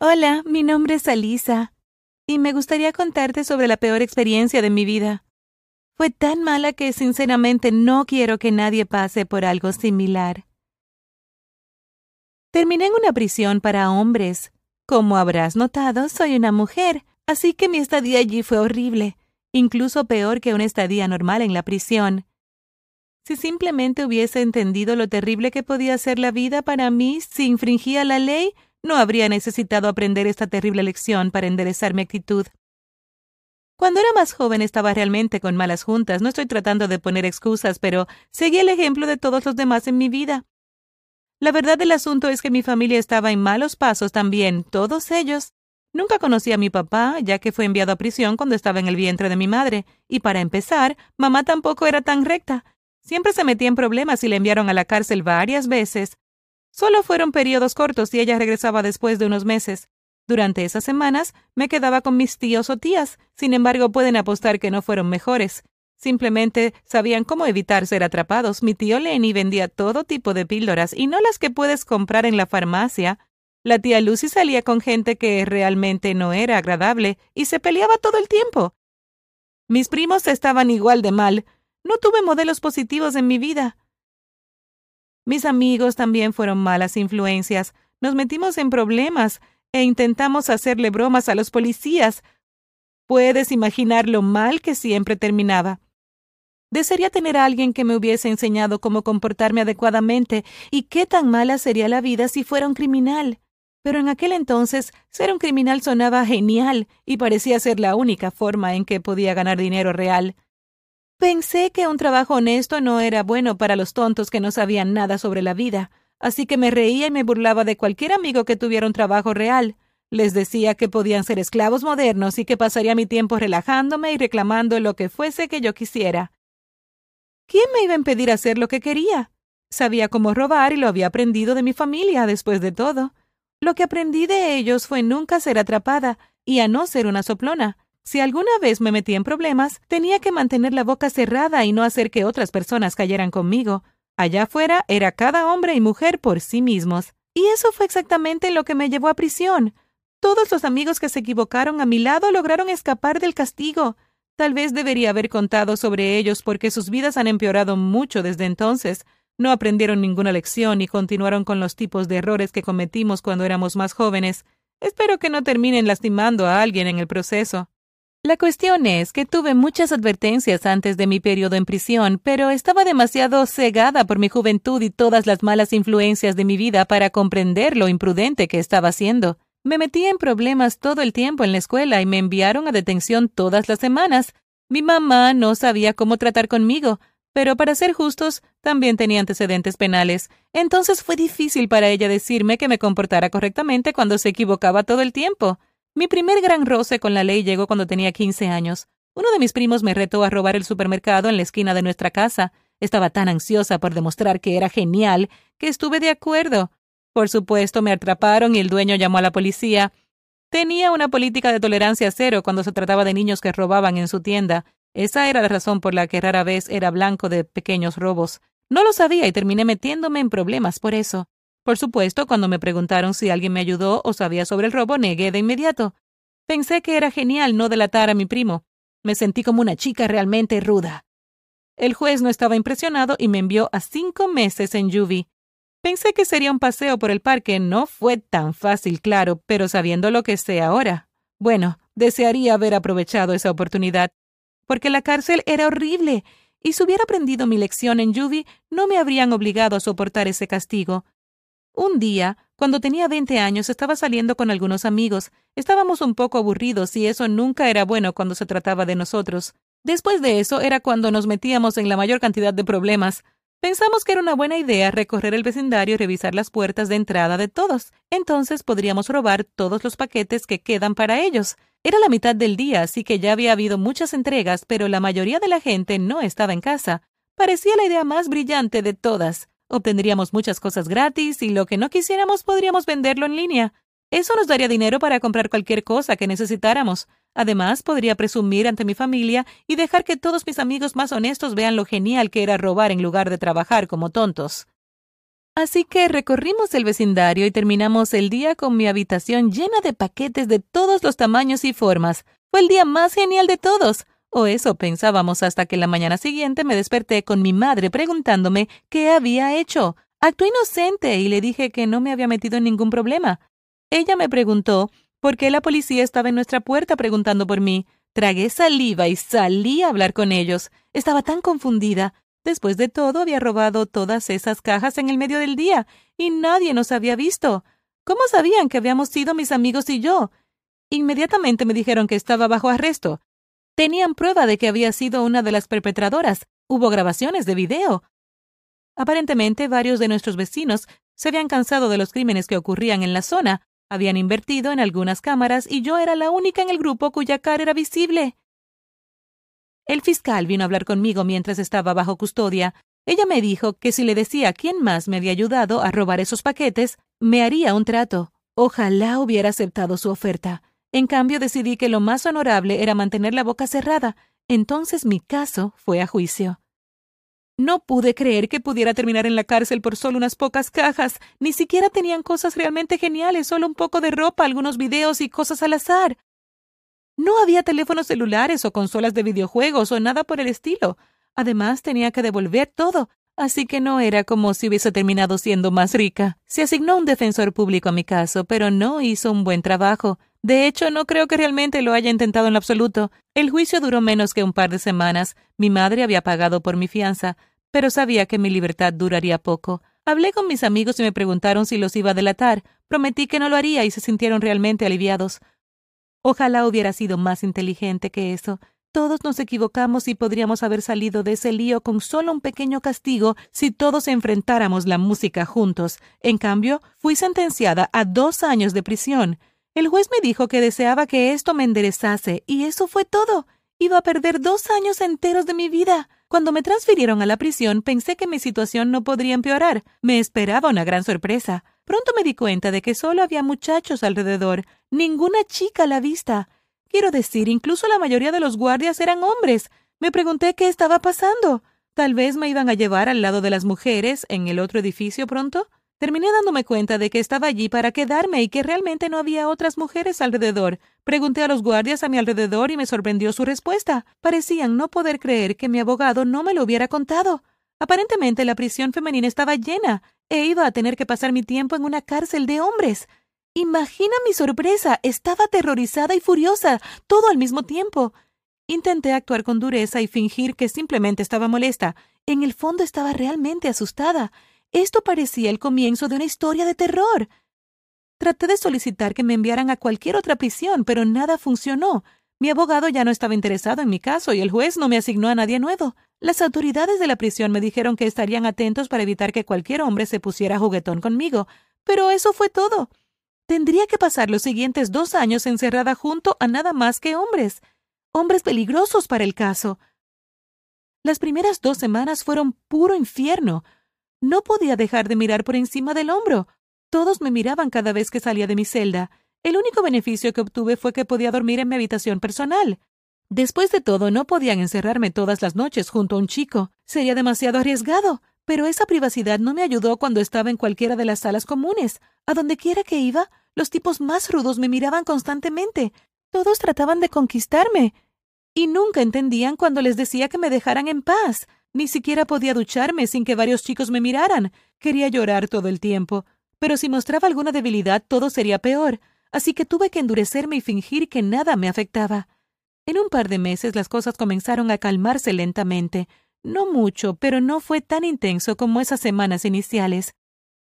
Hola, mi nombre es Alisa, y me gustaría contarte sobre la peor experiencia de mi vida. Fue tan mala que sinceramente no quiero que nadie pase por algo similar. Terminé en una prisión para hombres. Como habrás notado, soy una mujer, así que mi estadía allí fue horrible, incluso peor que una estadía normal en la prisión. Si simplemente hubiese entendido lo terrible que podía ser la vida para mí si infringía la ley, no habría necesitado aprender esta terrible lección para enderezar mi actitud. Cuando era más joven estaba realmente con malas juntas. No estoy tratando de poner excusas, pero seguí el ejemplo de todos los demás en mi vida. La verdad del asunto es que mi familia estaba en malos pasos también, todos ellos. Nunca conocí a mi papá, ya que fue enviado a prisión cuando estaba en el vientre de mi madre. Y para empezar, mamá tampoco era tan recta. Siempre se metía en problemas y le enviaron a la cárcel varias veces. Solo fueron periodos cortos y ella regresaba después de unos meses. Durante esas semanas me quedaba con mis tíos o tías, sin embargo pueden apostar que no fueron mejores. Simplemente sabían cómo evitar ser atrapados. Mi tío Lenny vendía todo tipo de píldoras y no las que puedes comprar en la farmacia. La tía Lucy salía con gente que realmente no era agradable y se peleaba todo el tiempo. Mis primos estaban igual de mal. No tuve modelos positivos en mi vida. Mis amigos también fueron malas influencias. Nos metimos en problemas e intentamos hacerle bromas a los policías. Puedes imaginar lo mal que siempre terminaba. Desearía tener a alguien que me hubiese enseñado cómo comportarme adecuadamente y qué tan mala sería la vida si fuera un criminal. Pero en aquel entonces, ser un criminal sonaba genial y parecía ser la única forma en que podía ganar dinero real. Pensé que un trabajo honesto no era bueno para los tontos que no sabían nada sobre la vida, así que me reía y me burlaba de cualquier amigo que tuviera un trabajo real. Les decía que podían ser esclavos modernos y que pasaría mi tiempo relajándome y reclamando lo que fuese que yo quisiera. ¿Quién me iba a impedir hacer lo que quería? Sabía cómo robar y lo había aprendido de mi familia, después de todo. Lo que aprendí de ellos fue nunca ser atrapada y a no ser una soplona. Si alguna vez me metí en problemas, tenía que mantener la boca cerrada y no hacer que otras personas cayeran conmigo. Allá afuera era cada hombre y mujer por sí mismos. Y eso fue exactamente lo que me llevó a prisión. Todos los amigos que se equivocaron a mi lado lograron escapar del castigo. Tal vez debería haber contado sobre ellos porque sus vidas han empeorado mucho desde entonces. No aprendieron ninguna lección y continuaron con los tipos de errores que cometimos cuando éramos más jóvenes. Espero que no terminen lastimando a alguien en el proceso. La cuestión es que tuve muchas advertencias antes de mi periodo en prisión, pero estaba demasiado cegada por mi juventud y todas las malas influencias de mi vida para comprender lo imprudente que estaba haciendo. Me metí en problemas todo el tiempo en la escuela y me enviaron a detención todas las semanas. Mi mamá no sabía cómo tratar conmigo, pero para ser justos, también tenía antecedentes penales. Entonces fue difícil para ella decirme que me comportara correctamente cuando se equivocaba todo el tiempo. Mi primer gran roce con la ley llegó cuando tenía 15 años. Uno de mis primos me retó a robar el supermercado en la esquina de nuestra casa. Estaba tan ansiosa por demostrar que era genial que estuve de acuerdo. Por supuesto, me atraparon y el dueño llamó a la policía. Tenía una política de tolerancia cero cuando se trataba de niños que robaban en su tienda. Esa era la razón por la que rara vez era blanco de pequeños robos. No lo sabía y terminé metiéndome en problemas por eso. Por supuesto, cuando me preguntaron si alguien me ayudó o sabía sobre el robo, negué de inmediato. Pensé que era genial no delatar a mi primo. Me sentí como una chica realmente ruda. El juez no estaba impresionado y me envió a cinco meses en Yuvi. Pensé que sería un paseo por el parque. No fue tan fácil, claro, pero sabiendo lo que sé ahora. Bueno, desearía haber aprovechado esa oportunidad. Porque la cárcel era horrible, y si hubiera aprendido mi lección en Yuvi, no me habrían obligado a soportar ese castigo. Un día, cuando tenía veinte años, estaba saliendo con algunos amigos. Estábamos un poco aburridos y eso nunca era bueno cuando se trataba de nosotros. Después de eso era cuando nos metíamos en la mayor cantidad de problemas. Pensamos que era una buena idea recorrer el vecindario y revisar las puertas de entrada de todos. Entonces podríamos robar todos los paquetes que quedan para ellos. Era la mitad del día, así que ya había habido muchas entregas, pero la mayoría de la gente no estaba en casa. Parecía la idea más brillante de todas. Obtendríamos muchas cosas gratis y lo que no quisiéramos podríamos venderlo en línea. Eso nos daría dinero para comprar cualquier cosa que necesitáramos. Además, podría presumir ante mi familia y dejar que todos mis amigos más honestos vean lo genial que era robar en lugar de trabajar como tontos. Así que recorrimos el vecindario y terminamos el día con mi habitación llena de paquetes de todos los tamaños y formas. Fue el día más genial de todos. Eso pensábamos hasta que la mañana siguiente me desperté con mi madre preguntándome qué había hecho. Actué inocente y le dije que no me había metido en ningún problema. Ella me preguntó por qué la policía estaba en nuestra puerta preguntando por mí. Tragué saliva y salí a hablar con ellos. Estaba tan confundida. Después de todo, había robado todas esas cajas en el medio del día y nadie nos había visto. ¿Cómo sabían que habíamos sido mis amigos y yo? Inmediatamente me dijeron que estaba bajo arresto. Tenían prueba de que había sido una de las perpetradoras. Hubo grabaciones de video. Aparentemente, varios de nuestros vecinos se habían cansado de los crímenes que ocurrían en la zona, habían invertido en algunas cámaras y yo era la única en el grupo cuya cara era visible. El fiscal vino a hablar conmigo mientras estaba bajo custodia. Ella me dijo que si le decía quién más me había ayudado a robar esos paquetes, me haría un trato. Ojalá hubiera aceptado su oferta. En cambio, decidí que lo más honorable era mantener la boca cerrada. Entonces mi caso fue a juicio. No pude creer que pudiera terminar en la cárcel por solo unas pocas cajas. Ni siquiera tenían cosas realmente geniales, solo un poco de ropa, algunos videos y cosas al azar. No había teléfonos celulares o consolas de videojuegos o nada por el estilo. Además, tenía que devolver todo, así que no era como si hubiese terminado siendo más rica. Se asignó un defensor público a mi caso, pero no hizo un buen trabajo. De hecho, no creo que realmente lo haya intentado en absoluto. El juicio duró menos que un par de semanas. Mi madre había pagado por mi fianza, pero sabía que mi libertad duraría poco. Hablé con mis amigos y me preguntaron si los iba a delatar. Prometí que no lo haría y se sintieron realmente aliviados. Ojalá hubiera sido más inteligente que eso. Todos nos equivocamos y podríamos haber salido de ese lío con solo un pequeño castigo si todos enfrentáramos la música juntos. En cambio, fui sentenciada a dos años de prisión. El juez me dijo que deseaba que esto me enderezase, y eso fue todo. Iba a perder dos años enteros de mi vida. Cuando me transfirieron a la prisión pensé que mi situación no podría empeorar. Me esperaba una gran sorpresa. Pronto me di cuenta de que solo había muchachos alrededor, ninguna chica a la vista. Quiero decir, incluso la mayoría de los guardias eran hombres. Me pregunté qué estaba pasando. Tal vez me iban a llevar al lado de las mujeres en el otro edificio pronto. Terminé dándome cuenta de que estaba allí para quedarme y que realmente no había otras mujeres alrededor. Pregunté a los guardias a mi alrededor y me sorprendió su respuesta. Parecían no poder creer que mi abogado no me lo hubiera contado. Aparentemente la prisión femenina estaba llena e iba a tener que pasar mi tiempo en una cárcel de hombres. Imagina mi sorpresa. Estaba aterrorizada y furiosa, todo al mismo tiempo. Intenté actuar con dureza y fingir que simplemente estaba molesta. En el fondo estaba realmente asustada. Esto parecía el comienzo de una historia de terror. Traté de solicitar que me enviaran a cualquier otra prisión, pero nada funcionó. Mi abogado ya no estaba interesado en mi caso y el juez no me asignó a nadie nuevo. Las autoridades de la prisión me dijeron que estarían atentos para evitar que cualquier hombre se pusiera juguetón conmigo, pero eso fue todo. Tendría que pasar los siguientes dos años encerrada junto a nada más que hombres, hombres peligrosos para el caso. Las primeras dos semanas fueron puro infierno. No podía dejar de mirar por encima del hombro. Todos me miraban cada vez que salía de mi celda. El único beneficio que obtuve fue que podía dormir en mi habitación personal. Después de todo, no podían encerrarme todas las noches junto a un chico. Sería demasiado arriesgado. Pero esa privacidad no me ayudó cuando estaba en cualquiera de las salas comunes. A donde quiera que iba, los tipos más rudos me miraban constantemente. Todos trataban de conquistarme. Y nunca entendían cuando les decía que me dejaran en paz. Ni siquiera podía ducharme sin que varios chicos me miraran. Quería llorar todo el tiempo. Pero si mostraba alguna debilidad, todo sería peor. Así que tuve que endurecerme y fingir que nada me afectaba. En un par de meses las cosas comenzaron a calmarse lentamente. No mucho, pero no fue tan intenso como esas semanas iniciales.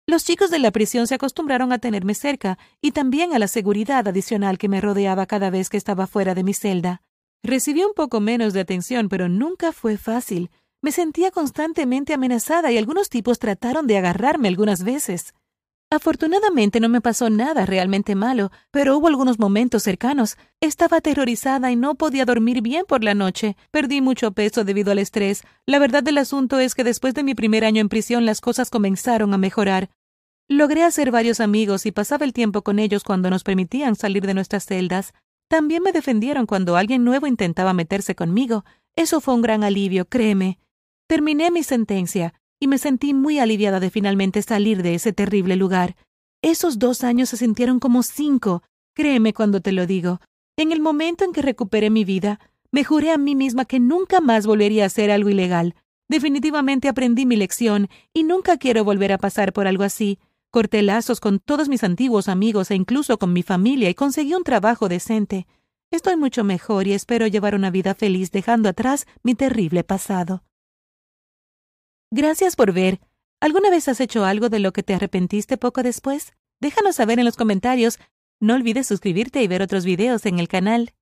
Los chicos de la prisión se acostumbraron a tenerme cerca y también a la seguridad adicional que me rodeaba cada vez que estaba fuera de mi celda. Recibí un poco menos de atención, pero nunca fue fácil. Me sentía constantemente amenazada y algunos tipos trataron de agarrarme algunas veces. Afortunadamente no me pasó nada realmente malo, pero hubo algunos momentos cercanos. Estaba aterrorizada y no podía dormir bien por la noche. Perdí mucho peso debido al estrés. La verdad del asunto es que después de mi primer año en prisión las cosas comenzaron a mejorar. Logré hacer varios amigos y pasaba el tiempo con ellos cuando nos permitían salir de nuestras celdas. También me defendieron cuando alguien nuevo intentaba meterse conmigo. Eso fue un gran alivio, créeme. Terminé mi sentencia y me sentí muy aliviada de finalmente salir de ese terrible lugar. Esos dos años se sintieron como cinco, créeme cuando te lo digo. En el momento en que recuperé mi vida, me juré a mí misma que nunca más volvería a hacer algo ilegal. Definitivamente aprendí mi lección y nunca quiero volver a pasar por algo así. Corté lazos con todos mis antiguos amigos e incluso con mi familia y conseguí un trabajo decente. Estoy mucho mejor y espero llevar una vida feliz dejando atrás mi terrible pasado. Gracias por ver. ¿Alguna vez has hecho algo de lo que te arrepentiste poco después? Déjanos saber en los comentarios. No olvides suscribirte y ver otros videos en el canal.